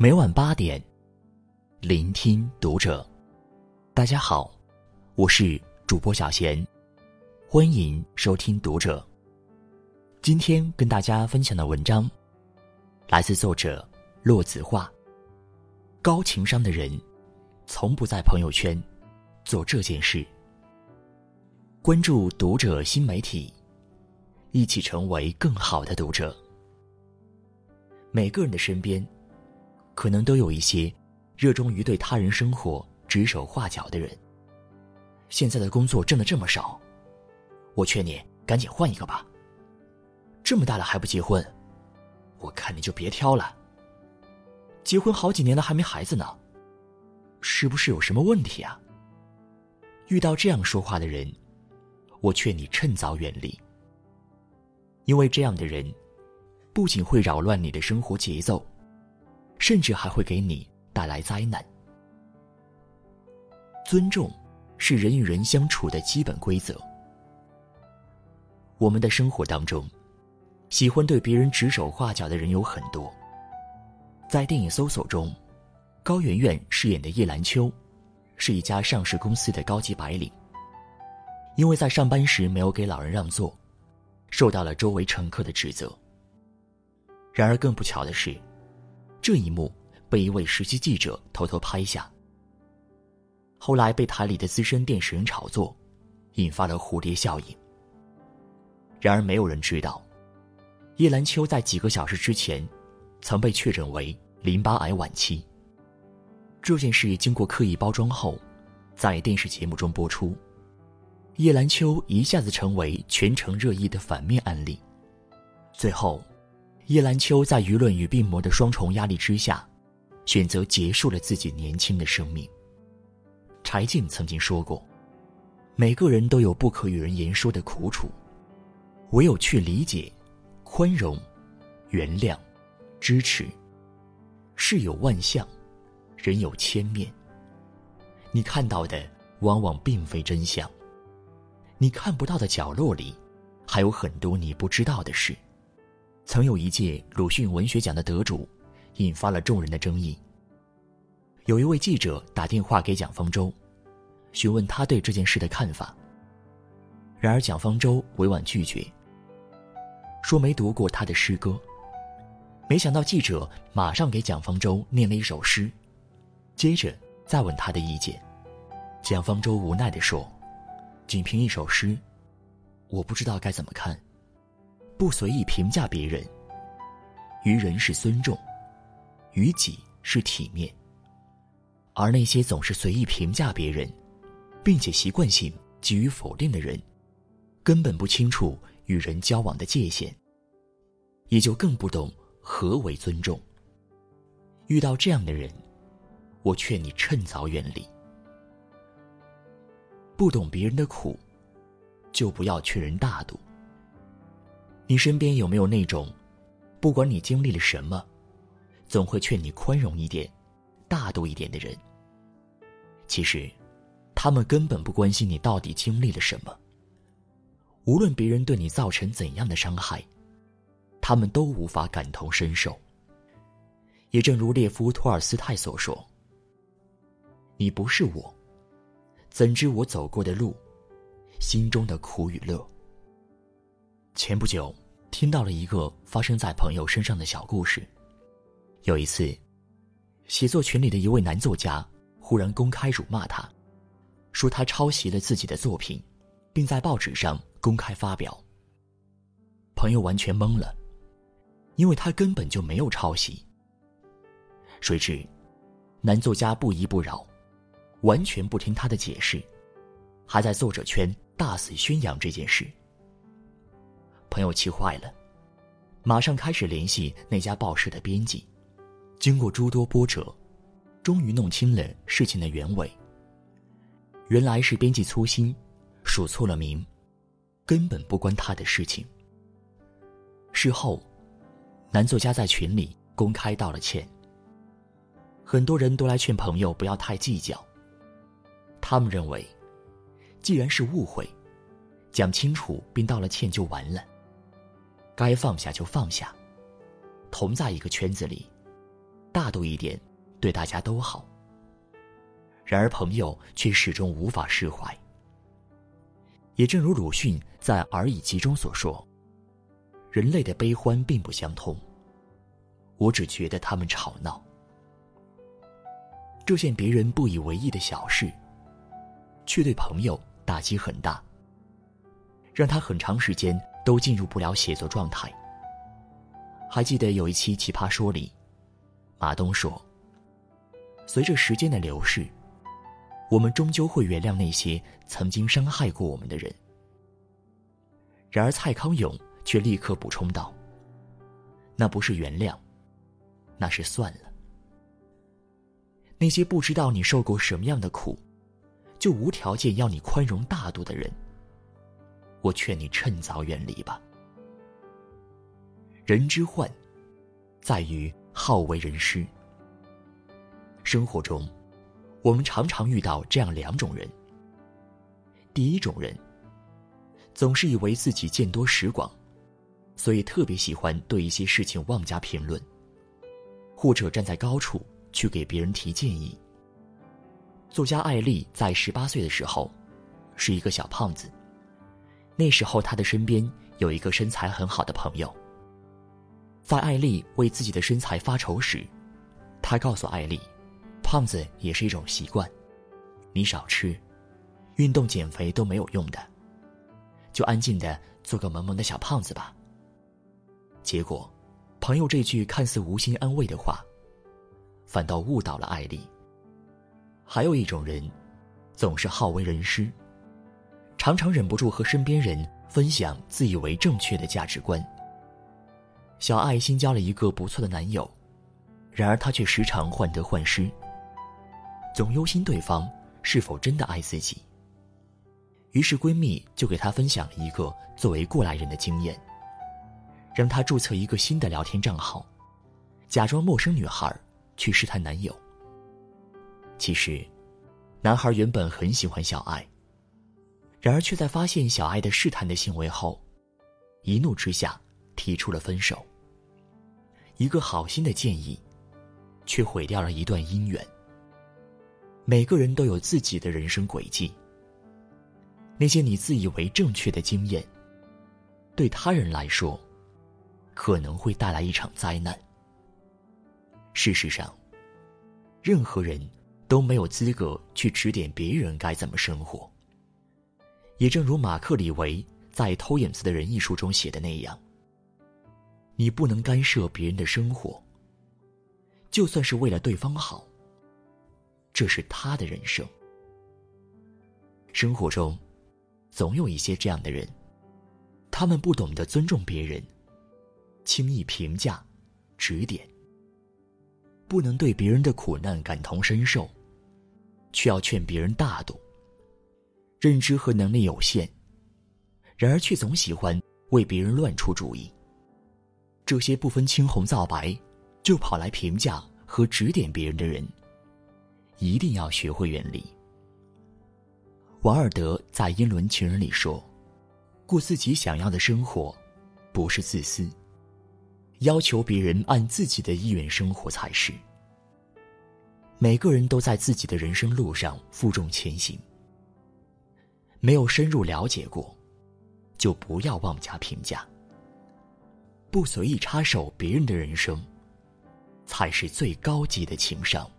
每晚八点，聆听读者。大家好，我是主播小贤，欢迎收听读者。今天跟大家分享的文章，来自作者洛子画。高情商的人，从不在朋友圈做这件事。关注读者新媒体，一起成为更好的读者。每个人的身边。可能都有一些热衷于对他人生活指手画脚的人。现在的工作挣的这么少，我劝你赶紧换一个吧。这么大了还不结婚，我看你就别挑了。结婚好几年了还没孩子呢，是不是有什么问题啊？遇到这样说话的人，我劝你趁早远离，因为这样的人不仅会扰乱你的生活节奏。甚至还会给你带来灾难。尊重是人与人相处的基本规则。我们的生活当中，喜欢对别人指手画脚的人有很多。在电影《搜索》中，高圆圆饰演的叶兰秋，是一家上市公司的高级白领。因为在上班时没有给老人让座，受到了周围乘客的指责。然而更不巧的是。这一幕被一位实习记者偷偷拍下，后来被台里的资深电视人炒作，引发了蝴蝶效应。然而，没有人知道，叶兰秋在几个小时之前，曾被确诊为淋巴癌晚期。这件事经过刻意包装后，在电视节目中播出，叶兰秋一下子成为全城热议的反面案例。最后。叶兰秋在舆论与病魔的双重压力之下，选择结束了自己年轻的生命。柴静曾经说过：“每个人都有不可与人言说的苦楚，唯有去理解、宽容、原谅、支持。事有万象，人有千面。你看到的往往并非真相，你看不到的角落里，还有很多你不知道的事。”曾有一届鲁迅文学奖的得主，引发了众人的争议。有一位记者打电话给蒋方舟，询问他对这件事的看法。然而蒋方舟委婉拒绝，说没读过他的诗歌。没想到记者马上给蒋方舟念了一首诗，接着再问他的意见。蒋方舟无奈地说：“仅凭一首诗，我不知道该怎么看。”不随意评价别人，于人是尊重，于己是体面。而那些总是随意评价别人，并且习惯性给予否定的人，根本不清楚与人交往的界限，也就更不懂何为尊重。遇到这样的人，我劝你趁早远离。不懂别人的苦，就不要劝人大度。你身边有没有那种，不管你经历了什么，总会劝你宽容一点、大度一点的人？其实，他们根本不关心你到底经历了什么。无论别人对你造成怎样的伤害，他们都无法感同身受。也正如列夫·托尔斯泰所说：“你不是我，怎知我走过的路，心中的苦与乐？”前不久，听到了一个发生在朋友身上的小故事。有一次，写作群里的一位男作家忽然公开辱骂他，说他抄袭了自己的作品，并在报纸上公开发表。朋友完全懵了，因为他根本就没有抄袭。谁知，男作家不依不饶，完全不听他的解释，还在作者圈大肆宣扬这件事。朋友气坏了，马上开始联系那家报社的编辑。经过诸多波折，终于弄清了事情的原委。原来是编辑粗心，数错了名，根本不关他的事情。事后，男作家在群里公开道了歉。很多人都来劝朋友不要太计较。他们认为，既然是误会，讲清楚并道了歉就完了。该放下就放下，同在一个圈子里，大度一点，对大家都好。然而朋友却始终无法释怀。也正如鲁迅在《而已集》中所说：“人类的悲欢并不相通。我只觉得他们吵闹。这件别人不以为意的小事，却对朋友打击很大，让他很长时间都进入不了写作状态。”还记得有一期《奇葩说》里，马东说：“随着时间的流逝，我们终究会原谅那些曾经伤害过我们的人。”然而蔡康永却立刻补充道：“那不是原谅，那是算了。那些不知道你受过什么样的苦，就无条件要你宽容大度的人，我劝你趁早远离吧。”人之患，在于好为人师。生活中，我们常常遇到这样两种人。第一种人，总是以为自己见多识广，所以特别喜欢对一些事情妄加评论，或者站在高处去给别人提建议。作家艾丽在十八岁的时候，是一个小胖子。那时候，他的身边有一个身材很好的朋友。在艾丽为自己的身材发愁时，他告诉艾丽：“胖子也是一种习惯，你少吃，运动减肥都没有用的，就安静的做个萌萌的小胖子吧。”结果，朋友这句看似无心安慰的话，反倒误导了艾丽。还有一种人，总是好为人师，常常忍不住和身边人分享自以为正确的价值观。小爱新交了一个不错的男友，然而她却时常患得患失，总忧心对方是否真的爱自己。于是闺蜜就给她分享了一个作为过来人的经验，让她注册一个新的聊天账号，假装陌生女孩去试探男友。其实，男孩原本很喜欢小爱，然而却在发现小爱的试探的行为后，一怒之下。提出了分手。一个好心的建议，却毁掉了一段姻缘。每个人都有自己的人生轨迹。那些你自以为正确的经验，对他人来说，可能会带来一场灾难。事实上，任何人都没有资格去指点别人该怎么生活。也正如马克·李维在《偷影子的人》一书中写的那样。你不能干涉别人的生活，就算是为了对方好。这是他的人生。生活中，总有一些这样的人，他们不懂得尊重别人，轻易评价、指点，不能对别人的苦难感同身受，却要劝别人大度。认知和能力有限，然而却总喜欢为别人乱出主意。这些不分青红皂白，就跑来评价和指点别人的人，一定要学会远离。王尔德在《英伦情人》里说：“过自己想要的生活，不是自私；要求别人按自己的意愿生活才是。”每个人都在自己的人生路上负重前行，没有深入了解过，就不要妄加评价。不随意插手别人的人生，才是最高级的情商。